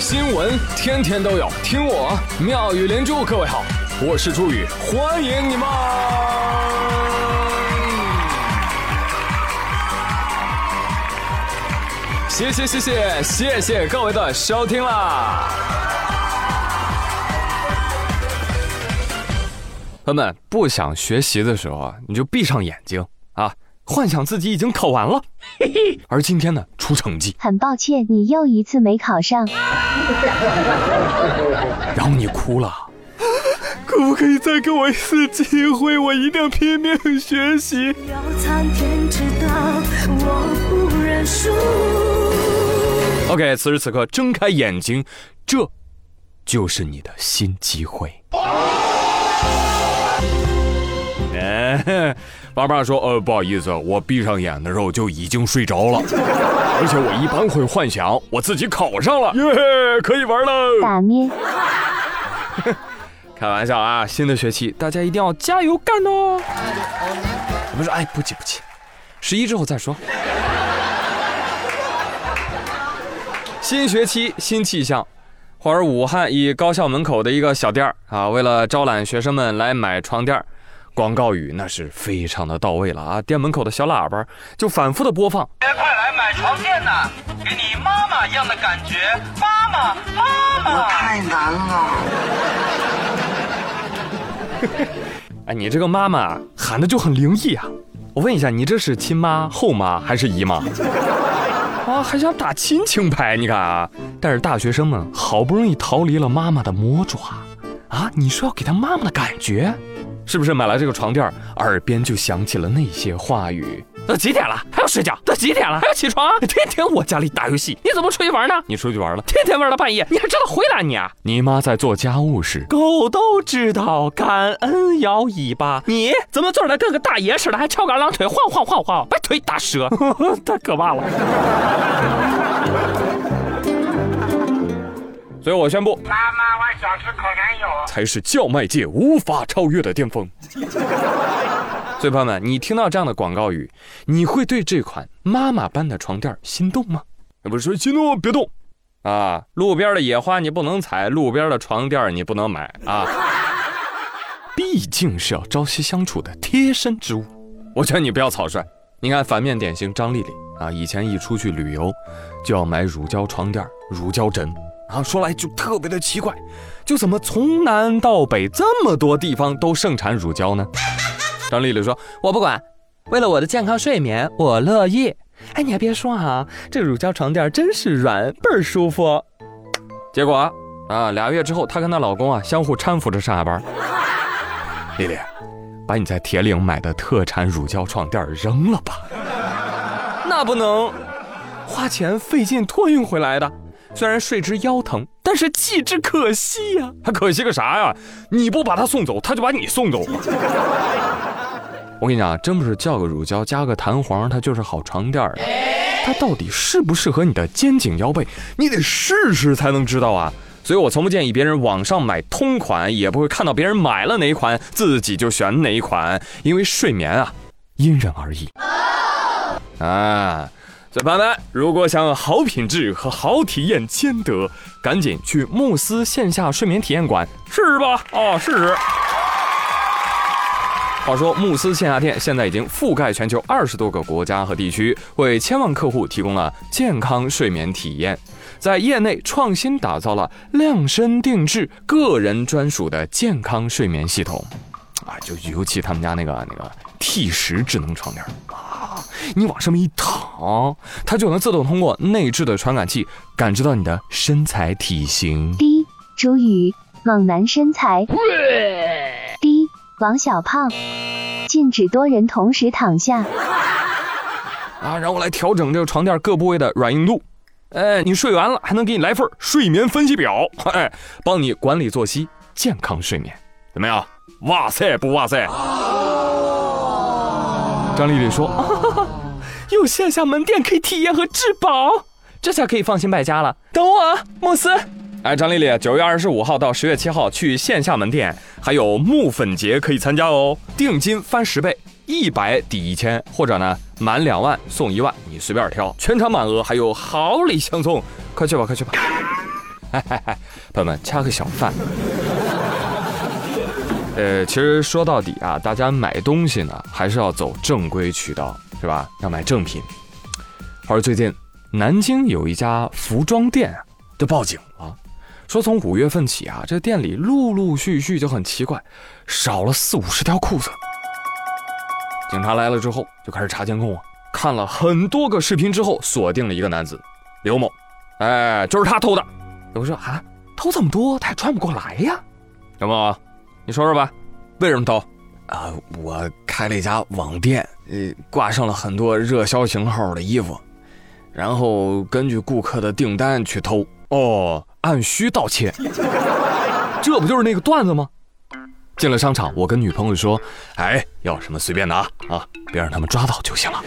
新闻天天都有，听我妙语连珠。各位好，我是朱宇，欢迎你们！谢谢谢谢谢谢各位的收听啦！朋友们，不想学习的时候啊，你就闭上眼睛啊。幻想自己已经考完了，而今天呢出成绩，很抱歉你又一次没考上，然后你哭了，可不可以再给我一次机会？我一定要拼命学习。OK，此时此刻睁开眼睛，这就是你的新机会。爸爸说：“呃，不好意思，我闭上眼的时候就已经睡着了，而且我一般会幻想我自己考上了，耶，可以玩了。”打咩？开玩笑啊！新的学期大家一定要加油干哦！我们说，哎，不急不急，十一之后再说。新学期新气象，或者武汉一高校门口的一个小店儿啊，为了招揽学生们来买床垫儿。广告语那是非常的到位了啊！店门口的小喇叭就反复的播放。快来买床垫呐，给你妈妈一样的感觉，妈妈，妈妈。太难了。哎，你这个妈妈喊的就很灵异啊！我问一下，你这是亲妈、后妈还是姨妈？啊，还想打亲情牌？你看啊，但是大学生们好不容易逃离了妈妈的魔爪啊！你说要给他妈妈的感觉？是不是买了这个床垫，耳边就响起了那些话语？都几点了，还要睡觉？都几点了，还要起床？天天我家里打游戏，你怎么出去玩呢？你出去玩了，天天玩到半夜，你还知道回来你啊？你妈在做家务时，狗都知道感恩摇尾巴，你怎么坐着跟个大爷似的，还翘个二郎腿晃晃晃晃，把腿打折，太可怕了。所以我宣布，妈妈，我想吃烤山药，才是叫卖界无法超越的巅峰。所以朋友们，你听到这样的广告语，你会对这款妈妈般的床垫心动吗？不是说心动别动啊！路边的野花你不能采，路边的床垫你不能买啊！毕竟是要朝夕相处的贴身之物，我劝你不要草率。你看反面典型张丽丽啊，以前一出去旅游，就要买乳胶床垫、乳胶枕。啊，说来就特别的奇怪，就怎么从南到北这么多地方都盛产乳胶呢？张丽丽说：“我不管，为了我的健康睡眠，我乐意。”哎，你还别说啊，这乳胶床垫真是软，倍儿舒服。结果啊，俩月之后，她跟她老公啊相互搀扶着上下班。丽丽，把你在铁岭买的特产乳胶床垫扔了吧？那不能，花钱费劲托运回来的。虽然睡之腰疼，但是弃之可惜呀！还可惜个啥呀？你不把他送走，他就把你送走。我跟你讲，真不是叫个乳胶加个弹簧，它就是好床垫儿。它到底适不适合你的肩颈腰背，你得试试才能知道啊！所以我从不建议别人网上买通款，也不会看到别人买了哪一款自己就选哪一款，因为睡眠啊，因人而异啊。所以朋友们，如果想好品质和好体验兼得，赶紧去慕斯线下睡眠体验馆试试吧！啊，试试。话说，慕斯线下店现在已经覆盖全球二十多个国家和地区，为千万客户提供了健康睡眠体验，在业内创新打造了量身定制、个人专属的健康睡眠系统。啊，就尤其他们家那个那个 T 十智能床垫啊，你往上面一躺，它就能自动通过内置的传感器感知到你的身材体型。D 朱宇，猛男身材。D 王小胖，禁止多人同时躺下。啊，然后来调整这个床垫各部位的软硬度。哎，你睡完了还能给你来份睡眠分析表，哎，帮你管理作息，健康睡眠，怎么样？哇塞不哇塞！张丽丽说：“有线下门店可以体验和质保，这下可以放心败家了。”等我，慕斯。哎，张丽丽，九月二十五号到十月七号去线下门店，还有木粉节可以参加哦。定金翻十倍，一百抵一千，或者呢满两万送一万，你随便挑。全场满额还有好礼相送，快去吧，快去吧！哎哎哎朋友们，恰个小饭。呃，其实说到底啊，大家买东西呢，还是要走正规渠道，是吧？要买正品。而最近，南京有一家服装店就报警了，说从五月份起啊，这店里陆陆续续就很奇怪，少了四五十条裤子。警察来了之后，就开始查监控啊，看了很多个视频之后，锁定了一个男子刘某，哎，就是他偷的。我说啊，偷这么多，他也穿不过来呀，刘某。你说说吧，为什么偷？啊，我开了一家网店，呃，挂上了很多热销型号的衣服，然后根据顾客的订单去偷。哦，按需盗窃，这不就是那个段子吗？进了商场，我跟女朋友说：“哎，要什么随便拿啊，别让他们抓到就行了。”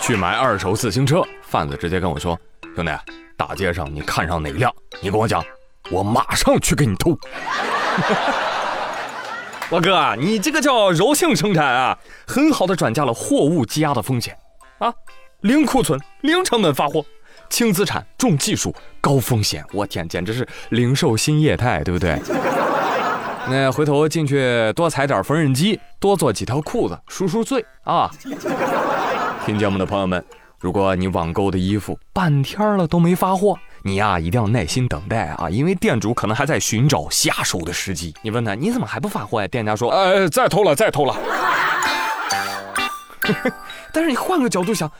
去买二手自行车，贩子直接跟我说：“兄弟，大街上你看上哪辆，你跟我讲。”我马上去给你偷，老哥，你这个叫柔性生产啊，很好的转嫁了货物积压的风险啊，零库存、零成本发货，轻资产、重技术、高风险，我天，简直是零售新业态，对不对？那回头进去多踩点缝纫机，多做几条裤子赎赎罪啊！听节目的朋友们，如果你网购的衣服半天了都没发货。你呀，一定要耐心等待啊，因为店主可能还在寻找下手的时机。你问他，你怎么还不发货呀？店家说，呃，再偷了，再偷了。但是你换个角度想，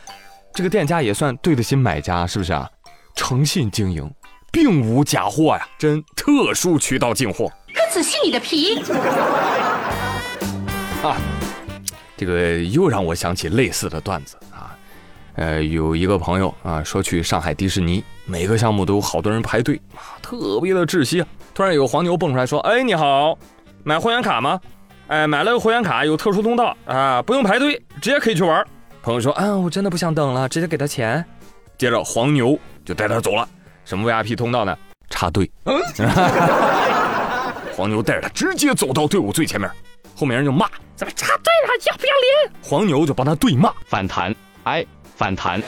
这个店家也算对得起买家，是不是啊？诚信经营，并无假货呀，真特殊渠道进货。可仔细你的皮。啊，这个又让我想起类似的段子。呃，有一个朋友啊，说去上海迪士尼，每个项目都有好多人排队啊，特别的窒息啊。突然有个黄牛蹦出来说：“哎，你好，买会员卡吗？哎，买了个会员卡有特殊通道啊，不用排队，直接可以去玩。”朋友说：“啊，我真的不想等了，直接给他钱。”接着黄牛就带他走了。什么 VIP 通道呢？插队。嗯黄牛带着他直接走到队伍最前面，后面人就骂：“怎么插队了？要不要脸？”黄牛就帮他对骂，反弹。哎。反弹，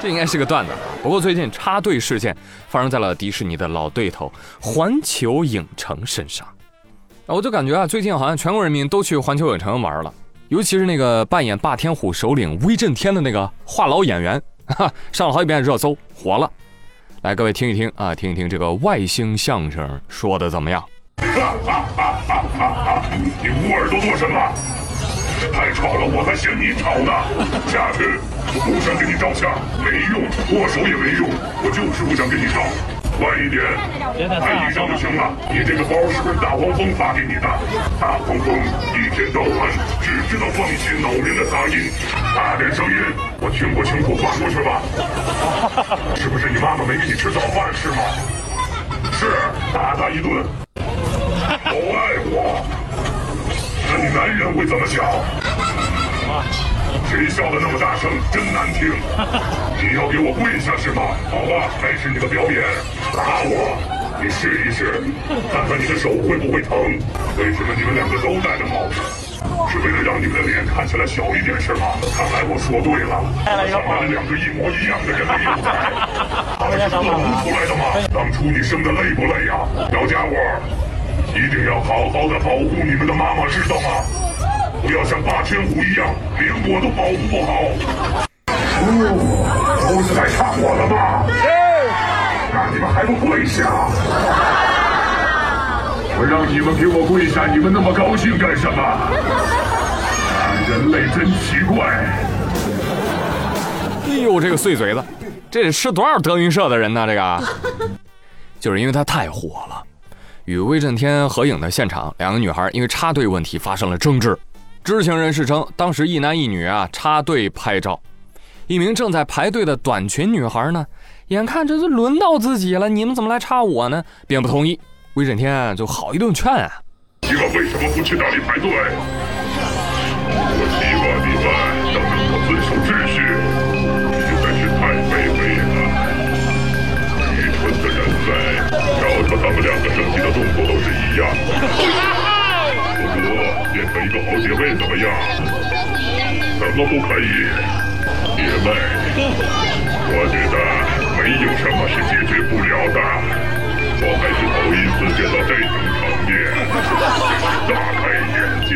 这应该是个段子。不过最近插队事件发生在了迪士尼的老对头环球影城身上。我就感觉啊，最近好像全国人民都去环球影城玩了，尤其是那个扮演霸天虎首领威震天的那个话痨演员，哈 上了好几遍热搜，火了。来，各位听一听啊，听一听这个外星相声说的怎么样？哈哈哈哈哈！哈你捂耳朵做什么？太吵了，我还嫌你吵呢。下去，我不想给你照相，没用，握手也没用，我就是不想给你照。快一点，拍一张就行了。你这个包是不是大黄蜂发给你的？大黄蜂一天到晚只知道放一些恼人的杂音，大点声音，我听不清楚，发过去吧。是不是你妈妈没给你吃早饭是吗？是，打他一顿。会怎么想？谁笑的那么大声，真难听！你要给我跪下是吗？好吧，开始你的表演，打我，你试一试，看看你的手会不会疼。为什么你们两个都戴着帽子？是为了让你们的脸看起来小一点是吗？看来我说对了，想来了两个一模一样的人的幼崽，他们是做出来的吗？当初你生的累不累呀，小家伙？一定要好好的保护你们的妈妈，知道吗？不要像霸天虎一样，连我都保护不好。哦都是来看我的吗？那你们还不跪下？我让你们给我跪下，你们那么高兴干什么？人类真奇怪。哎呦，这个碎嘴子，这得吃多少德云社的人呢？这个，就是因为他太火了。与威震天合影的现场，两个女孩因为插队问题发生了争执。知情人士称，当时一男一女啊插队拍照，一名正在排队的短裙女孩呢，眼看这就轮到自己了，你们怎么来插我呢？便不同意。威震天就好一顿劝啊：“你们为什么不去那里排队？我希望你们能够遵守秩序，实在是太卑微了，愚蠢的人类。”瞧他们两个整体的动作都是一样。我我变成一个好姐妹怎么样？怎么不可以？因为我觉得没有什么是解决不了的。我还是头一次见到这种场面，大开眼界。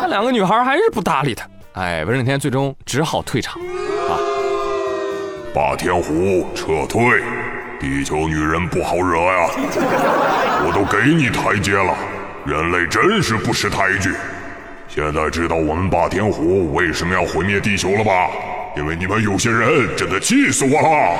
那两个女孩还是不搭理他。哎，威震天最终只好退场。啊，霸天虎撤退，地球女人不好惹呀。我都给你台阶了，人类真是不识抬举。现在知道我们霸天虎为什么要毁灭地球了吧？因为你们有些人真的气死我了。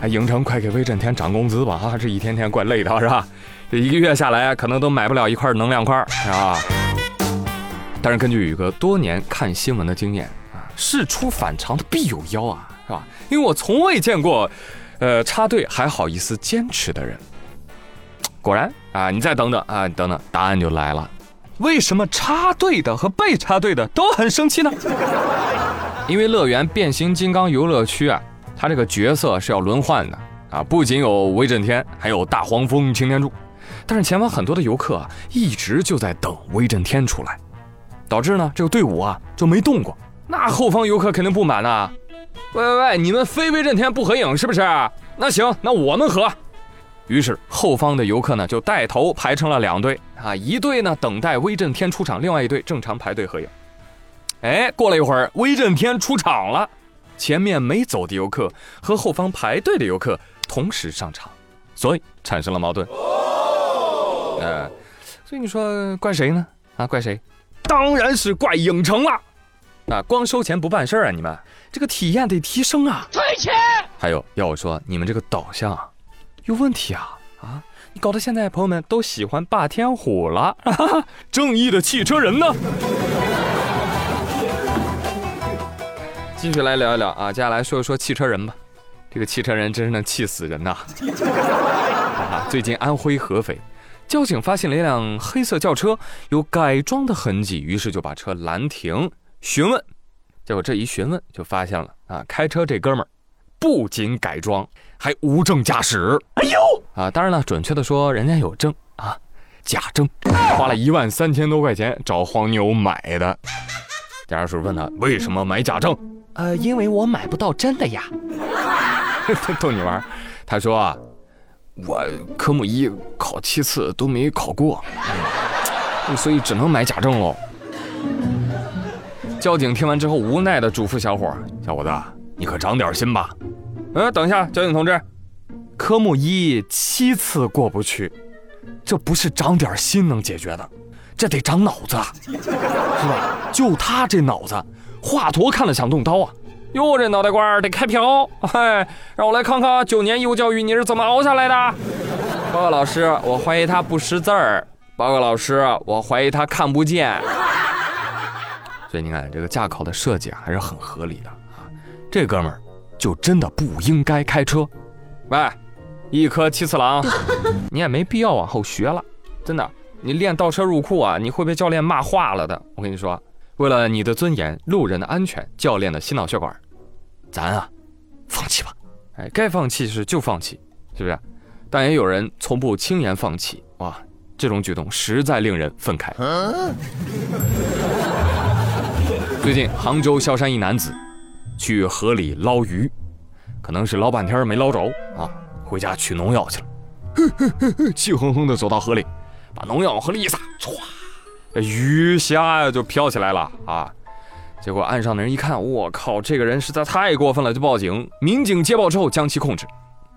哎，影城快给威震天涨工资吧！啊，这一天天怪累的，是吧？这一个月下来，可能都买不了一块能量块，是吧？但是根据宇哥多年看新闻的经验啊，事出反常的必有妖啊，是吧？因为我从未见过，呃，插队还好意思坚持的人。果然啊，你再等等啊，等等，答案就来了。为什么插队的和被插队的都很生气呢？因为乐园变形金刚游乐区啊，它这个角色是要轮换的啊，不仅有威震天，还有大黄蜂、擎天柱。但是前方很多的游客啊，一直就在等威震天出来，导致呢这个队伍啊就没动过。那后方游客肯定不满呐！喂喂喂，你们非威震天不合影是不是？那行，那我们合。于是后方的游客呢就带头排成了两队啊，一队呢等待威震天出场，另外一队正常排队合影。哎，过了一会儿，威震天出场了，前面没走的游客和后方排队的游客同时上场，所以产生了矛盾。呃，所以你说怪谁呢？啊，怪谁？当然是怪影城了。啊，光收钱不办事啊！你们这个体验得提升啊！退钱。还有要我说，你们这个导向。有问题啊啊！你搞得现在朋友们都喜欢霸天虎了，正义的汽车人呢？继续来聊一聊啊，接下来说一说汽车人吧。这个汽车人真是能气死人呐！最近安徽合肥，交警发现了一辆黑色轿车有改装的痕迹，于是就把车拦停询问。结果这一询问就发现了啊，开车这哥们儿不仅改装。还无证驾驶，哎呦啊！当然了，准确的说，人家有证啊，假证，花了一万三千多块钱找黄牛买的。驾驶叔问他为什么买假证？呃，因为我买不到真的呀。逗你玩，他说啊，我科目一考七次都没考过，所以只能买假证喽。交警听完之后无奈的嘱咐小伙：“小伙子，你可长点心吧。”嗯，等一下，交警同志，科目一七次过不去，这不是长点心能解决的，这得长脑子，是吧？就他这脑子，华佗看了想动刀啊！哟，这脑袋瓜得开瓢，嗨，让我来看看九年义务教育你是怎么熬下来的。报告老师，我怀疑他不识字儿。报告老师，我怀疑他看不见。所以你看，这个驾考的设计还是很合理的啊，这哥们儿。就真的不应该开车，喂，一颗七次郎，你也没必要往后学了，真的，你练倒车入库啊，你会被教练骂化了的。我跟你说，为了你的尊严、路人的安全、教练的心脑血管，咱啊，放弃吧。哎，该放弃是就放弃，是不是？但也有人从不轻言放弃，哇，这种举动实在令人愤慨。最近杭州萧山一男子。去河里捞鱼，可能是捞半天没捞着啊，回家取农药去了。气哼哼的走到河里，把农药往河里一撒，歘，鱼虾呀就飘起来了啊！结果岸上的人一看，我靠，这个人实在太过分了，就报警。民警接报之后将其控制。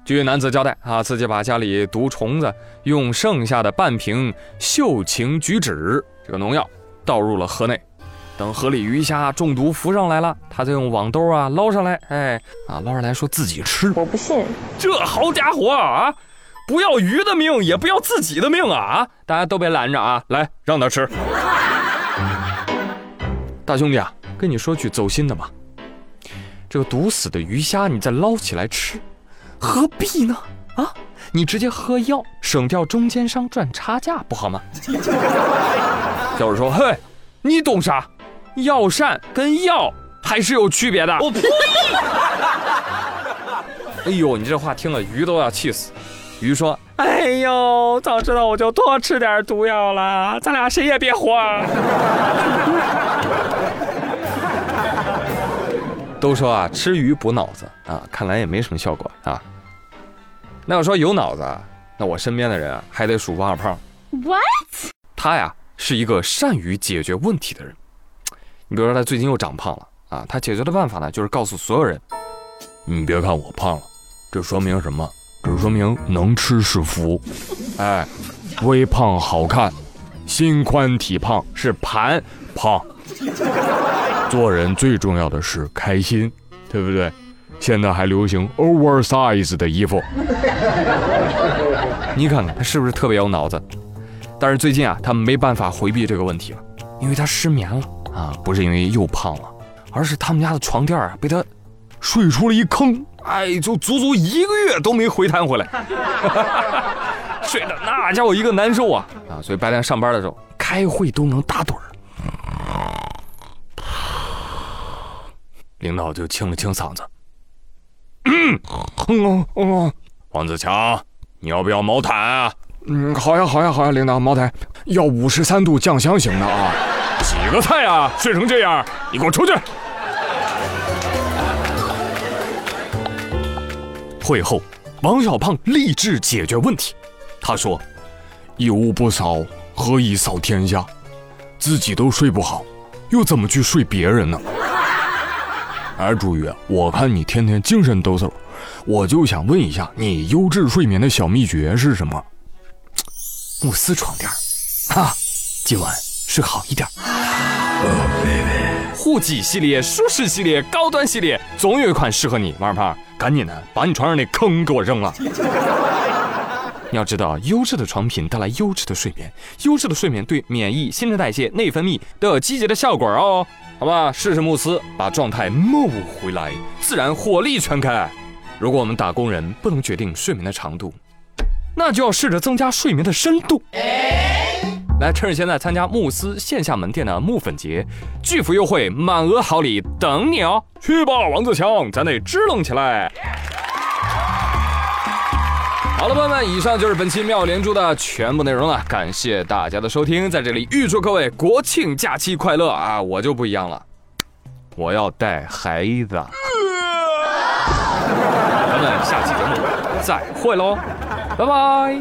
据男子交代啊，自己把家里毒虫子用剩下的半瓶秀情菊酯这个农药倒入了河内。等河里鱼虾中毒浮上来了，他再用网兜啊捞上来，哎啊捞上来说自己吃。我不信，这好家伙啊，不要鱼的命，也不要自己的命啊啊！大家都别拦着啊，来让他吃。大兄弟啊，跟你说句走心的吧，这个毒死的鱼虾你再捞起来吃，何必呢？啊，你直接喝药，省掉中间商赚差价不好吗？小 伙说，嘿，你懂啥？药膳跟药还是有区别的。我呸！哎呦，你这话听了鱼都要气死。鱼说：“哎呦，早知道我就多吃点毒药了，咱俩谁也别活。”都说啊，吃鱼补脑子啊，看来也没什么效果啊。那要说有脑子，那我身边的人啊，还得数王小胖。What？他呀，是一个善于解决问题的人。你比如说，他最近又长胖了啊，他解决的办法呢，就是告诉所有人：“你别看我胖了，这说明什么？这说明能吃是福。哎，微胖好看，心宽体胖是盘胖。做人最重要的是开心，对不对？现在还流行 oversize 的衣服，你看看他是不是特别有脑子？但是最近啊，他没办法回避这个问题了，因为他失眠了啊，不是因为又胖了，而是他们家的床垫啊被他睡出了一坑，哎，就足足一个月都没回弹回来，睡得那叫我一个难受啊啊！所以白天上班的时候开会都能打盹儿，领导就清了清嗓子，嗯，嗯嗯，王子强，你要不要毛毯啊？嗯，好呀，好呀，好呀，领导，茅台要五十三度酱香型的啊。几个菜啊？睡成这样，你给我出去！会后，王小胖立志解决问题。他说：“一屋不扫，何以扫天下？自己都睡不好，又怎么去睡别人呢？”哎，朱宇，我看你天天精神抖擞，我就想问一下，你优质睡眠的小秘诀是什么？慕斯床垫啊，今晚睡好一点。护脊系列、舒适系列、高端系列，总有一款适合你。王二胖，赶紧的，把你床上那坑给我扔了。你要知道，优质的床品带来优质的睡眠，优质的睡眠对免疫、新陈代谢、内分泌都有积极的效果哦。好吧，试试慕斯，把状态慕回来，自然火力全开。如果我们打工人不能决定睡眠的长度。那就要试着增加睡眠的深度。来，趁着现在参加慕斯线下门店的木粉节，巨幅优惠，满额好礼等你哦！去吧，王自强，咱得支棱起来。好了，朋友们，以上就是本期妙连珠的全部内容了，感谢大家的收听，在这里预祝各位国庆假期快乐啊！我就不一样了，我要带孩子。咱们下期节目再会喽。拜拜。